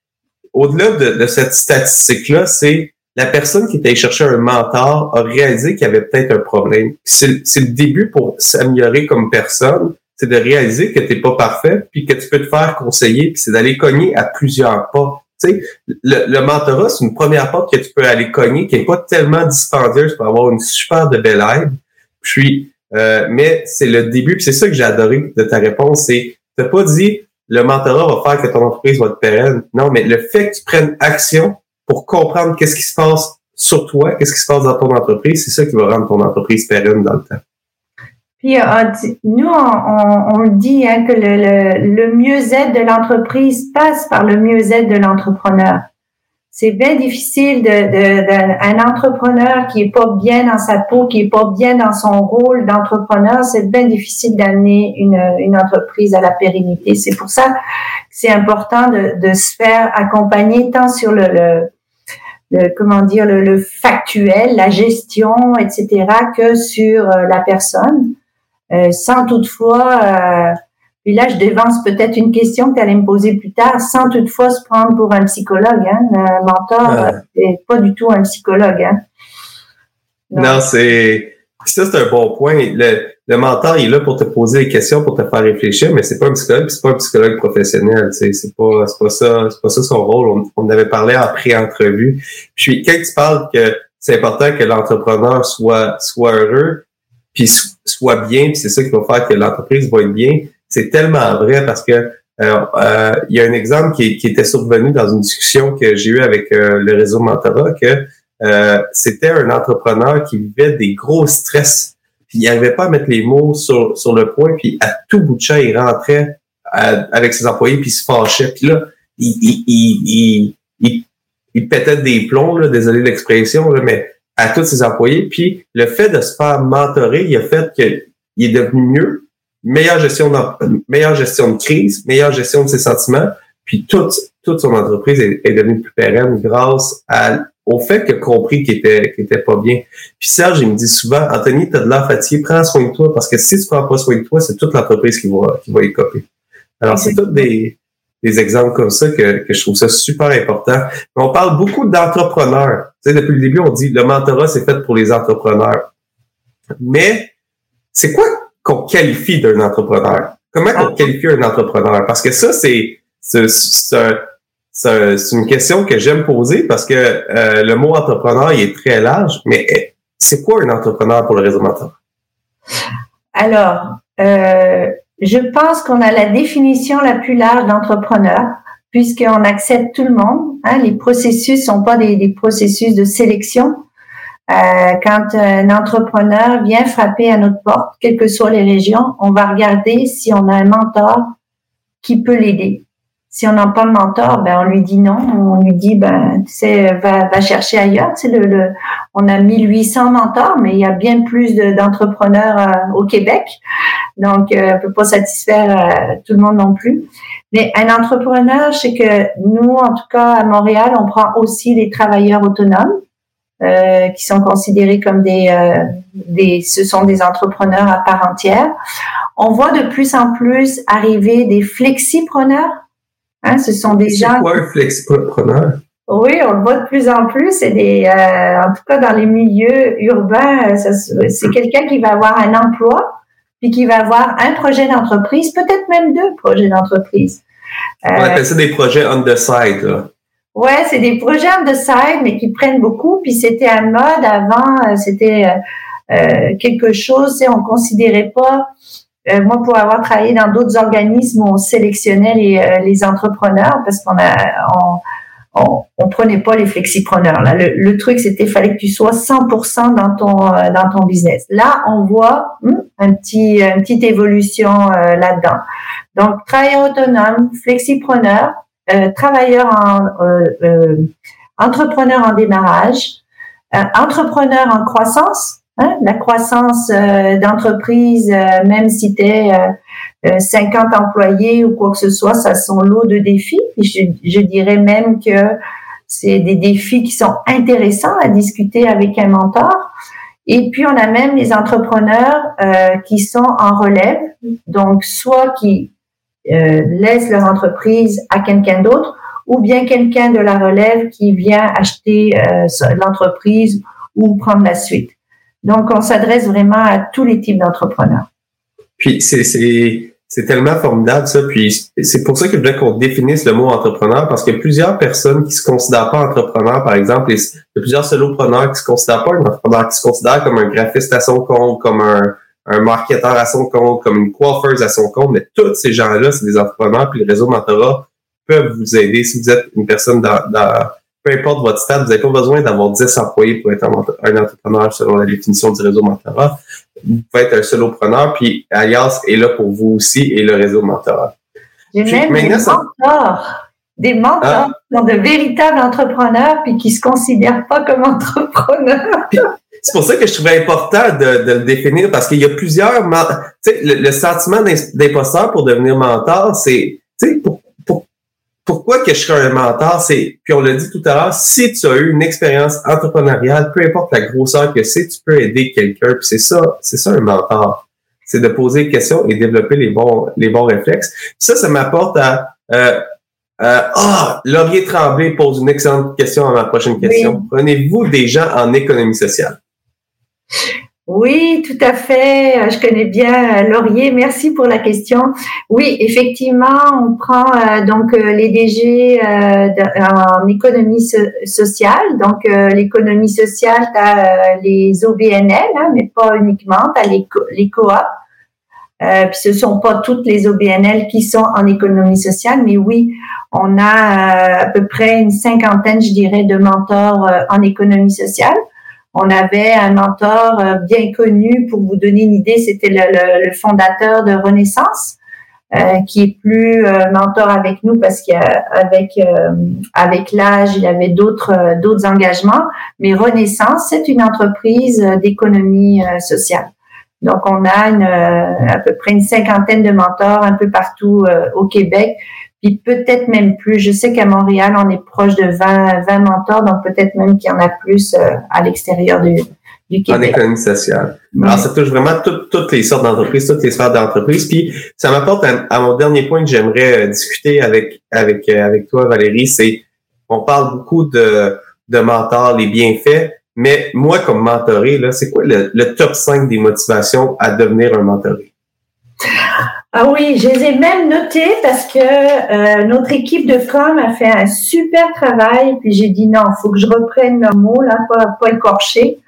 [SPEAKER 2] au-delà de, de cette statistique-là, c'est la personne qui était allée chercher un mentor a réalisé qu'il y avait peut-être un problème. C'est le début pour s'améliorer comme personne, c'est de réaliser que tu n'es pas parfait, puis que tu peux te faire conseiller, puis c'est d'aller cogner à plusieurs pas. Tu le, le mentorat, c'est une première porte que tu peux aller cogner, qui n'est pas tellement dispendieuse pour avoir une super de belle aide. Puis, euh, mais c'est le début, puis c'est ça que j'ai adoré de ta réponse, c'est tu pas dit le mentorat va faire que ton entreprise va être pérenne. Non, mais le fait que tu prennes action, pour comprendre qu'est-ce qui se passe sur toi, qu'est-ce qui se passe dans ton entreprise, c'est ça qui va rendre ton entreprise pérenne dans le temps.
[SPEAKER 3] Puis euh, nous, on, on, dit hein, que le, le, mieux-être de l'entreprise passe par le mieux-être de l'entrepreneur. C'est bien difficile de, de, entrepreneur qui est pas bien dans sa peau, qui est pas bien dans son rôle d'entrepreneur, c'est bien difficile d'amener une, une entreprise à la pérennité. C'est pour ça que c'est important de, de se faire accompagner tant sur le, le le, comment dire le, le, factuel, la gestion, etc., que sur euh, la personne, euh, sans toutefois. Euh, puis là, je dévance peut-être une question que tu allais me poser plus tard, sans toutefois se prendre pour un psychologue. Hein. Le mentor n'est pas du tout un psychologue. Hein.
[SPEAKER 2] Non, c'est ça, c'est un bon point. Le, le mentor, il est là pour te poser des questions, pour te faire réfléchir, mais c'est pas un psychologue, c'est pas un psychologue professionnel. C'est pas, c'est pas ça, c'est pas ça son rôle. On, on avait parlé en pré-entrevue. Puis quand tu parles que c'est important que l'entrepreneur soit soit heureux, puis soit bien, puis c'est ça qui va faire que l'entreprise va être bien. C'est tellement vrai parce que euh, euh, il y a un exemple qui, qui, était survenu dans une discussion que j'ai eue avec euh, le réseau Mentorat que c'était un entrepreneur qui vivait des gros stress puis il n'arrivait pas à mettre les mots sur, sur le point, puis à tout bout de champ, il rentrait avec ses employés, puis il se fâchait. Puis là, il, il, il, il, il pétait des plombs, là, désolé l'expression, mais à tous ses employés. Puis le fait de se faire mentorer, il a fait qu'il est devenu mieux, meilleure gestion, de, meilleure gestion de crise, meilleure gestion de ses sentiments, puis toute, toute son entreprise est, devenue plus pérenne grâce à au fait qu'il a compris qu'il était, qu'il était pas bien. Puis Serge, il me dit souvent, Anthony, t'as de l'air fatigué, prends soin de toi, parce que si tu prends pas soin de toi, c'est toute l'entreprise qui va, qui va y copier. Alors, c'est tous des, des exemples comme ça que, que je trouve ça super important. on parle beaucoup d'entrepreneurs. Tu sais, depuis le début, on dit le mentorat, c'est fait pour les entrepreneurs. Mais c'est quoi qu'on qualifie d'un entrepreneur? Comment on ah. qualifie un entrepreneur? Parce que ça, c'est, c'est, une question que j'aime poser parce que euh, le mot entrepreneur il est très large, mais eh, c'est quoi un entrepreneur pour le réseau mentor?
[SPEAKER 3] Alors, euh, je pense qu'on a la définition la plus large d'entrepreneur puisqu'on accepte tout le monde. Hein, les processus sont pas des, des processus de sélection. Euh, quand un entrepreneur vient frapper à notre porte, quelles que soient les régions, on va regarder si on a un mentor qui peut l'aider. Si on n'a pas de mentor, ben on lui dit non, on lui dit ben tu sais va, va chercher ailleurs. C'est le, le, on a 1800 mentors, mais il y a bien plus d'entrepreneurs euh, au Québec, donc euh, on peut pas satisfaire euh, tout le monde non plus. Mais un entrepreneur, c'est que nous, en tout cas à Montréal, on prend aussi les travailleurs autonomes. Euh, qui sont considérés comme des, euh, des, ce sont des entrepreneurs à part entière. On voit de plus en plus arriver des flexipreneurs. Hein, ce sont des gens.
[SPEAKER 2] C'est quoi un flexipreneur?
[SPEAKER 3] Oui, on le voit de plus en plus. C'est des, euh, en tout cas dans les milieux urbains, c'est quelqu'un qui va avoir un emploi puis qui va avoir un projet d'entreprise, peut-être même deux projets d'entreprise.
[SPEAKER 2] On appelle ça des projets on the side. Là.
[SPEAKER 3] Ouais, c'est des projets on the side, mais qui prennent beaucoup. Puis c'était un mode avant, euh, c'était euh, euh, quelque chose, on considérait pas. Euh, moi, pour avoir travaillé dans d'autres organismes, on sélectionnait les, les entrepreneurs parce qu'on a, on, on, prenait pas les flexipreneurs. Là, le, le truc, c'était fallait que tu sois 100% dans ton dans ton business. Là, on voit hmm, un petit une petite évolution là-dedans. Donc, travailleur autonome, flexipreneur, euh, travailleur en euh, euh, entrepreneur en démarrage, entrepreneur en croissance. Hein, la croissance d'entreprise, même si tu es 50 employés ou quoi que ce soit, ça sont lot de défis. je, je dirais même que c'est des défis qui sont intéressants à discuter avec un mentor. Et puis, on a même les entrepreneurs qui sont en relève, donc soit qui euh, laissent leur entreprise à quelqu'un d'autre ou bien quelqu'un de la relève qui vient acheter euh, l'entreprise ou prendre la suite. Donc, on s'adresse vraiment à tous les types d'entrepreneurs.
[SPEAKER 2] Puis, c'est, tellement formidable, ça. Puis, c'est pour ça que je voulais qu'on définisse le mot entrepreneur, parce qu'il y a plusieurs personnes qui se considèrent pas entrepreneurs, par exemple. Il y a plusieurs solopreneurs qui se considèrent pas un entrepreneur, qui se considèrent comme un graphiste à son compte, comme un, un marketeur à son compte, comme une coiffeuse à son compte, mais tous ces gens-là, c'est des entrepreneurs, puis le réseau mentorat peuvent vous aider. Si vous êtes une personne dans, peu importe votre stade, vous n'avez pas besoin d'avoir 10 employés pour être un, entrepreneur selon la définition du réseau mentorat. Vous pouvez être un solopreneur, puis Alias est là pour vous aussi et le réseau mentorat.
[SPEAKER 3] J'ai même des mentors, des mentors ah. qui sont de véritables entrepreneurs puis qui se considèrent pas comme entrepreneurs.
[SPEAKER 2] C'est pour ça que je trouvais important de, de le définir parce qu'il y a plusieurs. Tu sais, le, sentiment d'imposteur pour devenir mentor, c'est, tu sais, pour, pourquoi que je serais un mentor, c'est, puis on l'a dit tout à l'heure, si tu as eu une expérience entrepreneuriale, peu importe la grosseur que c'est, tu peux aider quelqu'un. Puis c'est ça, c'est ça un mentor. C'est de poser des questions et développer les bons, les bons réflexes. ça, ça m'apporte à euh, euh, ah, Laurier Tremblay pose une excellente question à ma prochaine question. Prenez-vous des gens en économie sociale?
[SPEAKER 3] Oui, tout à fait. Euh, je connais bien euh, Laurier. Merci pour la question. Oui, effectivement, on prend euh, donc les DG en économie sociale. Donc l'économie sociale, tu as les OBNL, hein, mais pas uniquement. Tu as les, co les coops. puis ce sont pas toutes les OBNL qui sont en économie sociale, mais oui, on a à peu près une cinquantaine, je dirais, de mentors en économie sociale. On avait un mentor euh, bien connu, pour vous donner une idée, c'était le, fondateur de Renaissance, euh, qui est plus euh, mentor avec nous parce qu'avec avec l'âge, il avait d'autres d'autres engagements. Mais Renaissance, c'est une entreprise d'économie sociale. Donc, on a à peu près une cinquantaine de mentors un peu partout au Québec puis peut-être même plus. Je sais qu'à Montréal, on est proche de 20, 20 mentors, donc peut-être même qu'il y en a plus euh, à l'extérieur du, du Québec.
[SPEAKER 2] En économie sociale. Alors, ça touche vraiment toutes les sortes d'entreprises, toutes les sphères d'entreprise. Puis, ça m'apporte à, mon dernier point que j'aimerais euh, discuter avec avec euh, avec toi, Valérie. C'est, on parle beaucoup de de mentors, les bienfaits, mais moi, comme mentoré, là, c'est quoi le, le top 5 des motivations à devenir un mentoré?
[SPEAKER 3] Ah oui, je les ai même notés parce que euh, notre équipe de com a fait un super travail. Puis j'ai dit non, faut que je reprenne le mot là, pas, pas écorché.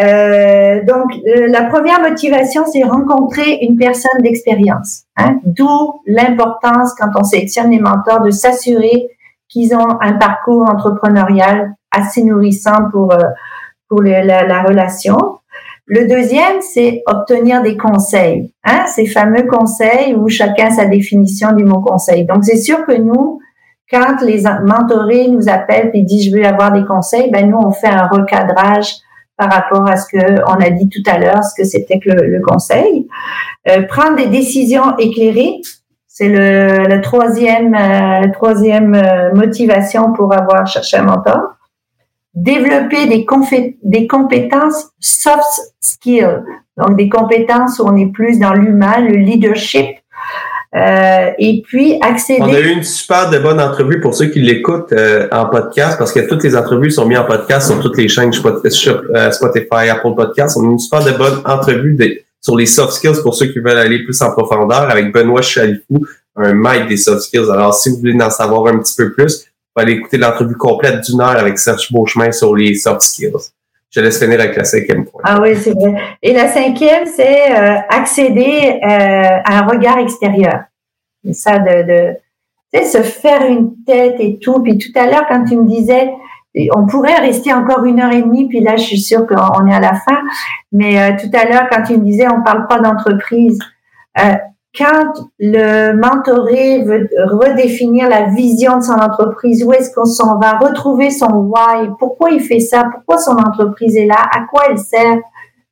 [SPEAKER 3] Euh, donc euh, la première motivation, c'est rencontrer une personne d'expérience. Hein? D'où l'importance quand on sélectionne les mentors de s'assurer qu'ils ont un parcours entrepreneurial assez nourrissant pour pour la, relation. Le deuxième, c'est obtenir des conseils. Hein, ces fameux conseils où chacun sa définition du mot conseil. Donc, c'est sûr que nous, quand les mentorés nous appellent et disent je veux avoir des conseils, ben nous, on fait un recadrage par rapport à ce que on a dit tout à l'heure, ce que c'était que le, conseil. Euh, prendre des décisions éclairées, c'est le, le, troisième, euh, troisième euh, motivation pour avoir cherché un mentor. Développer des, compétences soft skills, donc des compétences où on est plus dans l'humain, le leadership, euh, et puis accéder.
[SPEAKER 2] On a eu une super de bonne entrevue pour ceux qui l'écoutent euh, en podcast parce que toutes les entrevues sont mises en podcast sur toutes les chaînes euh, Spotify, Apple Podcasts. On a eu une super de bonne entrevue sur les soft skills pour ceux qui veulent aller plus en profondeur avec Benoît Chalifou, un maître des soft skills. Alors, si vous voulez en savoir un petit peu plus, vous allez écouter l'entrevue complète d'une heure avec Serge Beauchemin sur les soft skills. Je laisse finir avec la cinquième point.
[SPEAKER 3] Ah oui, c'est vrai. Et la cinquième, c'est euh, accéder euh, à un regard extérieur. C'est ça de, tu sais, se faire une tête et tout. Puis tout à l'heure, quand tu me disais, on pourrait rester encore une heure et demie, puis là, je suis sûre qu'on est à la fin. Mais euh, tout à l'heure, quand tu me disais, on parle pas d'entreprise. Quand le mentoré veut redéfinir la vision de son entreprise, où est-ce qu'on s'en va, retrouver son why, pourquoi il fait ça, pourquoi son entreprise est là, à quoi elle sert,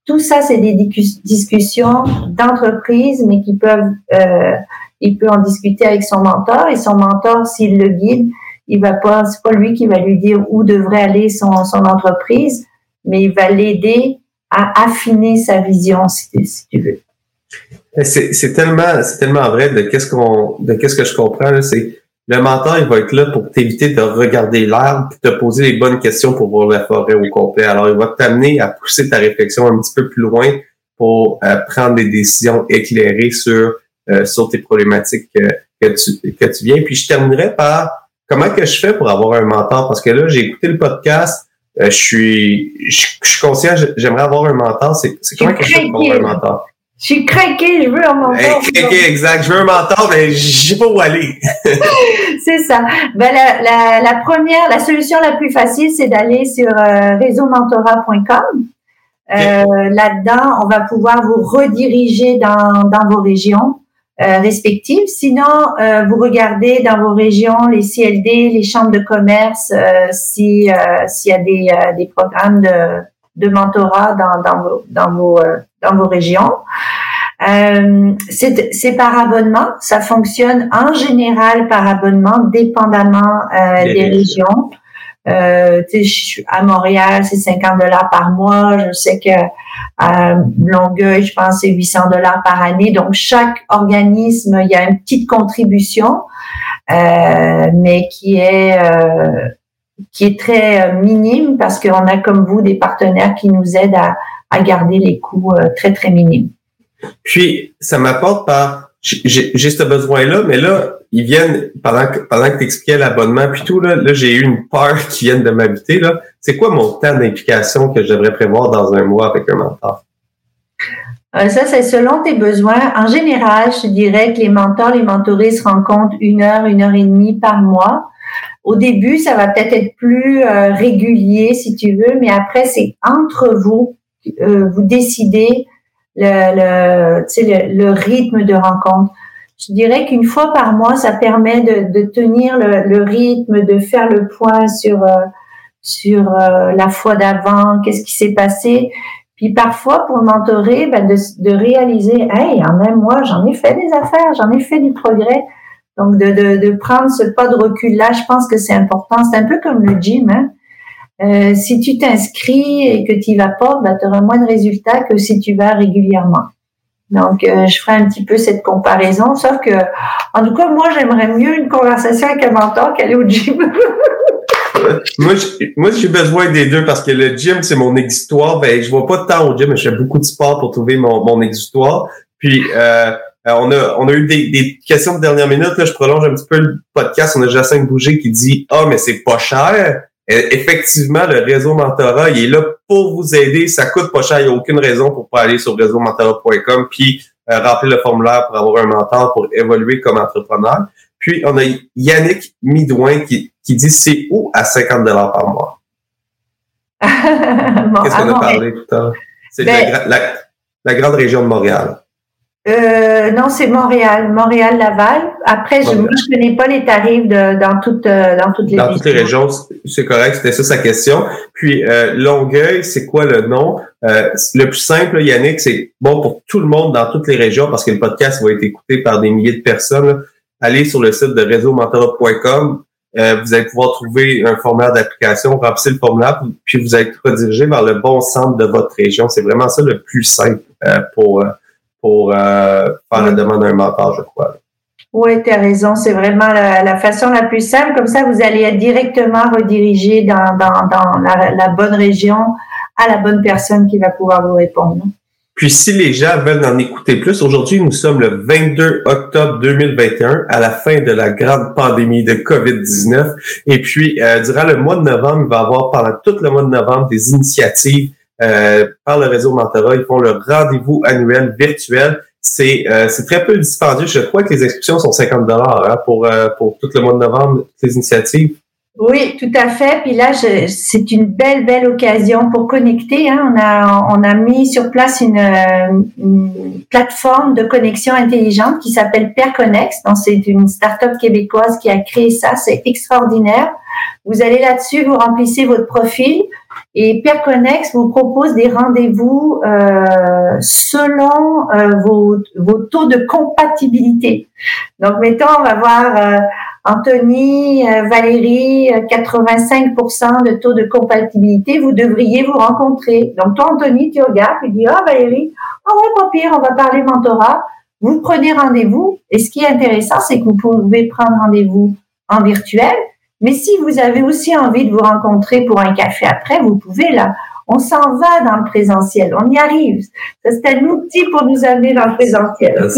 [SPEAKER 3] tout ça, c'est des discussions d'entreprise, mais qui peuvent, euh, il peut en discuter avec son mentor et son mentor, s'il le guide, il va pas, c'est pas lui qui va lui dire où devrait aller son, son entreprise, mais il va l'aider à affiner sa vision, si, si tu veux.
[SPEAKER 2] C'est tellement, c'est tellement vrai de qu'est-ce qu'on, de qu'est-ce que je comprends c'est le mentor, il va être là pour t'éviter de regarder l'arbre, te poser les bonnes questions pour voir la forêt au complet. Alors, il va t'amener à pousser ta réflexion un petit peu plus loin pour euh, prendre des décisions éclairées sur euh, sur tes problématiques que, que tu que tu viens. Puis je terminerai par comment que je fais pour avoir un mentor? Parce que là, j'ai écouté le podcast. Euh, je suis je, suis conscient, j'aimerais avoir un mentor. C'est comment que je fais pour avoir un mentor?
[SPEAKER 3] Je suis craqué, je veux un mentor.
[SPEAKER 2] craqué, exact. Je veux un mentor, mais je sais pas où aller.
[SPEAKER 3] c'est ça. Ben, la, la, la, première, la solution la plus facile, c'est d'aller sur euh, réseaumentorat.com. Euh, Là-dedans, on va pouvoir vous rediriger dans, dans vos régions euh, respectives. Sinon, euh, vous regardez dans vos régions les CLD, les chambres de commerce, euh, si s'il y a des, des programmes de, de mentorat dans, dans vos, dans vos dans vos régions. Euh, c'est par abonnement. Ça fonctionne en général par abonnement, dépendamment euh, des régions. Euh, à Montréal, c'est 50 dollars par mois. Je sais que à Longueuil, je pense, c'est 800 dollars par année. Donc, chaque organisme, il y a une petite contribution, euh, mais qui est euh, qui est très minime parce qu'on a comme vous des partenaires qui nous aident à, à garder les coûts euh, très, très minimes.
[SPEAKER 2] Puis, ça m'apporte par, j'ai ce besoin-là, mais là, ils viennent, pendant que, pendant que tu expliquais l'abonnement puis tout, là, là j'ai eu une peur qui vienne de m'habiter. Là. C'est quoi mon temps d'implication que je devrais prévoir dans un mois avec un mentor?
[SPEAKER 3] Euh, ça, c'est selon tes besoins. En général, je dirais que les mentors, les mentorés se rencontrent une heure, une heure et demie par mois. Au début, ça va peut-être être plus euh, régulier, si tu veux, mais après, c'est entre vous euh, vous décidez le, le, rythme de rencontre. Je dirais qu'une fois par mois, ça permet de, tenir le, rythme, de faire le point sur euh, sur euh, la fois d'avant, qu'est-ce qui s'est passé. Puis parfois, pour mentorer, ben de, de réaliser, hey, en un mois, j'en ai fait des affaires, j'en ai fait du progrès. Donc, de, de, de prendre ce pas de recul-là, je pense que c'est important. C'est un peu comme le gym. Hein? Euh, si tu t'inscris et que tu vas pas, bah, tu auras moins de résultats que si tu vas régulièrement. Donc, euh, je ferai un petit peu cette comparaison, sauf que, en tout cas, moi, j'aimerais mieux une conversation avec un mentor qu'aller au gym.
[SPEAKER 2] moi, j'ai besoin des deux parce que le gym, c'est mon exutoire. Ben, je vois pas de temps au gym, mais je fais beaucoup de sport pour trouver mon, mon exutoire. Puis, euh, on a, on a eu des, des, questions de dernière minute. Là, je prolonge un petit peu le podcast. On a Jacinthe Bouger qui dit Ah, mais c'est pas cher. Euh, effectivement, le réseau mentorat, il est là pour vous aider. Ça coûte pas cher. Il n'y a aucune raison pour pas aller sur réseaumentorat.com puis euh, remplir le formulaire pour avoir un mentor pour évoluer comme entrepreneur. Puis, on a Yannick Midouin qui, qui dit c'est où à 50 dollars par mois? Qu'est-ce qu'on a parlé tout à l'heure? C'est ben, la, grande région de Montréal.
[SPEAKER 3] Euh, non, c'est Montréal, Montréal-Laval. Après, je, ne connais pas les tarifs de, dans toutes euh, dans toutes les
[SPEAKER 2] dans toutes les régions. C'est correct, c'était ça sa question. Puis euh, Longueuil, c'est quoi le nom? Euh, Le plus simple, Yannick, c'est bon pour tout le monde dans toutes les régions parce que le podcast va être écouté par des milliers de personnes. Allez sur le site de réseaumentorat.com. vous allez pouvoir trouver un formulaire d'application, remplissez le formulaire, puis vous allez être redirigé vers le bon centre de votre région. C'est vraiment ça le plus simple pour pour euh, faire la demande d'un mentor, je crois.
[SPEAKER 3] Oui, tu as raison. C'est vraiment la, façon la plus simple. Comme ça, vous allez être directement redirigé dans, dans, dans la, bonne région à la bonne personne qui va pouvoir vous répondre.
[SPEAKER 2] Puis si les gens veulent en écouter plus, aujourd'hui, nous sommes le 22 octobre 2021, à la fin de la grande pandémie de COVID-19. Et puis, euh, durant le mois de novembre, il va y avoir pendant tout le mois de novembre des initiatives par le réseau Mentorat. Ils font le rendez-vous annuel virtuel. C'est euh, c'est très peu dispendieux. Je crois que les inscriptions sont 50 dollars hein, pour euh, pour tout le mois de novembre, les initiatives.
[SPEAKER 3] Oui, tout à fait. Puis là, c'est une belle, belle occasion pour connecter. Hein. On, a, on a mis sur place une, une plateforme de connexion intelligente qui s'appelle PairConnex. Donc, c'est une start-up québécoise qui a créé ça. C'est extraordinaire. Vous allez là-dessus, vous remplissez votre profil. Et Perconnex vous propose des rendez-vous euh, selon euh, vos, vos, taux de compatibilité. Donc, mettons, on va voir euh, Anthony, euh, Valérie, 85% de taux de compatibilité, vous devriez vous rencontrer. Donc, toi, Anthony, tu regardes, tu dis, ah, Valérie, oh ouais, pas pire, on va parler mentorat. Vous prenez rendez-vous. Et ce qui est intéressant, c'est que vous pouvez prendre rendez-vous en virtuel, mais si vous avez aussi envie de vous rencontrer pour un café après, vous pouvez là. On s'en va dans le présentiel, on y arrive. C'est un outil pour nous amener dans le présentiel.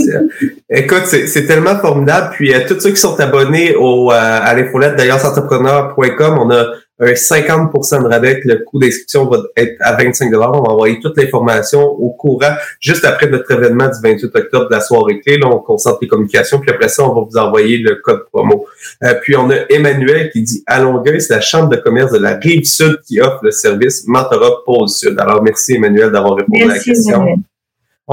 [SPEAKER 2] Écoute, c'est tellement formidable. Puis à tous ceux qui sont abonnés au, euh, à l'infolette d'ailleurs entrepreneur.com, on a un 50% de rabais. Le coût d'inscription va être à 25 On va envoyer toute l'information au courant juste après notre événement du 28 octobre de la soirée clé. Là, on concentre les communications. Puis après ça, on va vous envoyer le code promo. Euh, puis on a Emmanuel qui dit à Longueuil, c'est la chambre de commerce de la rive sud qui offre le service Mentorat Pôle Sud. Alors merci Emmanuel d'avoir répondu à la question.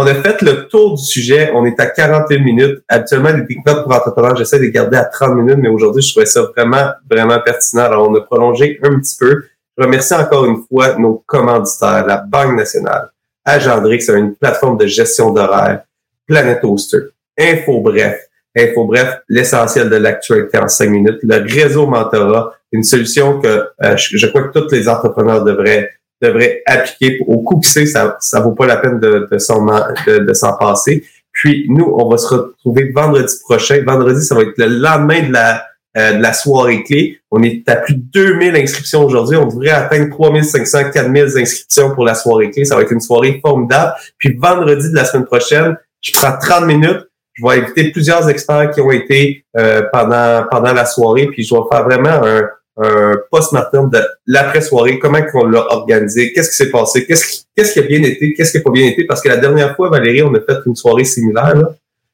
[SPEAKER 2] On a fait le tour du sujet. On est à 41 minutes. Habituellement, les découvertes pour entrepreneurs, j'essaie de garder à 30 minutes, mais aujourd'hui, je trouvais ça vraiment, vraiment pertinent. Alors, on a prolongé un petit peu. Je remercie encore une fois nos commanditaires, la Banque nationale, Agendrix, une plateforme de gestion d'horaire, Planet Oster, Info Bref, Info Bref, l'essentiel de l'actualité en 5 minutes, le réseau Mentorat, une solution que euh, je, crois que tous les entrepreneurs devraient devrait appliquer au coup ça ça vaut pas la peine de, de s'en de, s'en passer. Puis nous, on va se retrouver vendredi prochain. Vendredi, ça va être le lendemain de la euh, de la soirée clé. On est à plus de 2000 inscriptions aujourd'hui. On devrait atteindre 3500, 4000 inscriptions pour la soirée clé. Ça va être une soirée formidable. Puis vendredi de la semaine prochaine, je prends 30 minutes. Je vais inviter plusieurs experts qui ont été euh, pendant pendant la soirée. Puis je vais faire vraiment un, un post-mortem de l'après-soirée, comment on l'a organisé, qu'est-ce qui s'est passé, qu'est-ce qui, qui a bien été, qu'est-ce qui n'a pas bien été, parce que la dernière fois, Valérie, on a fait une soirée similaire,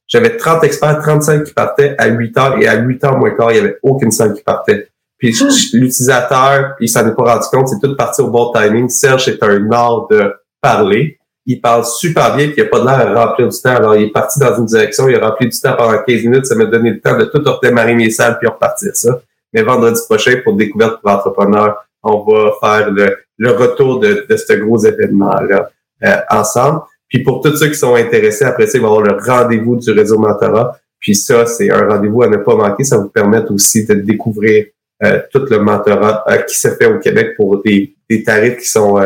[SPEAKER 2] J'avais 30 experts, 35 qui partaient à 8 heures et à 8 heures moins quart, il n'y avait aucune salle qui partait. Puis l'utilisateur, il s'en est pas rendu compte, c'est tout parti au bon timing. Serge est un art de parler. Il parle super bien, puis il n'a pas de l'air à remplir du temps. Alors, il est parti dans une direction, il a rempli du temps pendant 15 minutes, ça m'a donné le temps de tout redémarrer mes salles puis repartir ça. Mais vendredi prochain, pour Découverte pour entrepreneurs, on va faire le, retour de, ce gros événement-là euh, ensemble. Puis pour tous ceux qui sont intéressés, après ça, il va y avoir le rendez-vous du réseau mentorat. Puis ça, c'est un rendez-vous à ne pas manquer. Ça vous permet aussi de découvrir euh, tout le mentorat euh, qui se fait au Québec pour des, tarifs qui sont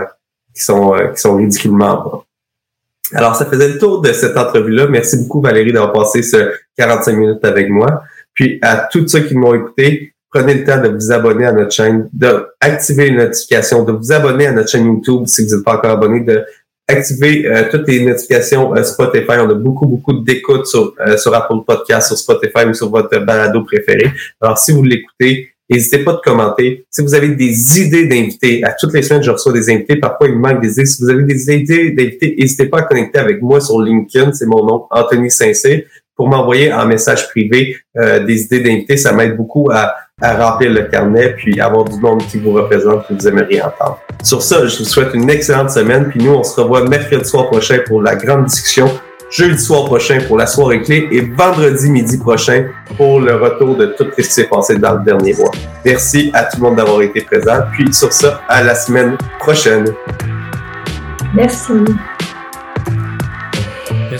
[SPEAKER 2] qui sont qui sont ridiculement bas. Alors, ça faisait le tour de cette entrevue-là. Merci beaucoup, Valérie, d'avoir passé ce 45 minutes avec moi. Puis à tous ceux qui m'ont écouté, prenez le temps de vous abonner à notre chaîne, d'activer les notifications, de vous abonner à notre chaîne YouTube si vous n'êtes pas encore abonné, de activer euh, toutes les notifications euh, Spotify. On a beaucoup, beaucoup d'écoutes sur, euh, sur Apple Podcast, sur Spotify ou sur votre balado préféré. Alors, si vous l'écoutez, n'hésitez pas de commenter. Si vous avez des idées d'invités, à toutes les semaines, je reçois des invités. Parfois, il me manque des idées. Si vous avez des idées d'invités, n'hésitez pas à connecter avec moi sur LinkedIn. C'est mon nom, Anthony saint pour m'envoyer en message privé euh, des idées d'invités. Ça m'aide beaucoup à, à remplir le carnet puis avoir du monde qui vous représente que vous aimeriez entendre. Sur ça, je vous souhaite une excellente semaine. Puis nous, on se revoit mercredi soir prochain pour la grande discussion jeudi soir prochain pour la soirée clé et vendredi midi prochain pour le retour de tout ce qui s'est passé dans le dernier mois. Merci à tout le monde d'avoir été présent. Puis sur ça, à la semaine prochaine.
[SPEAKER 3] Merci.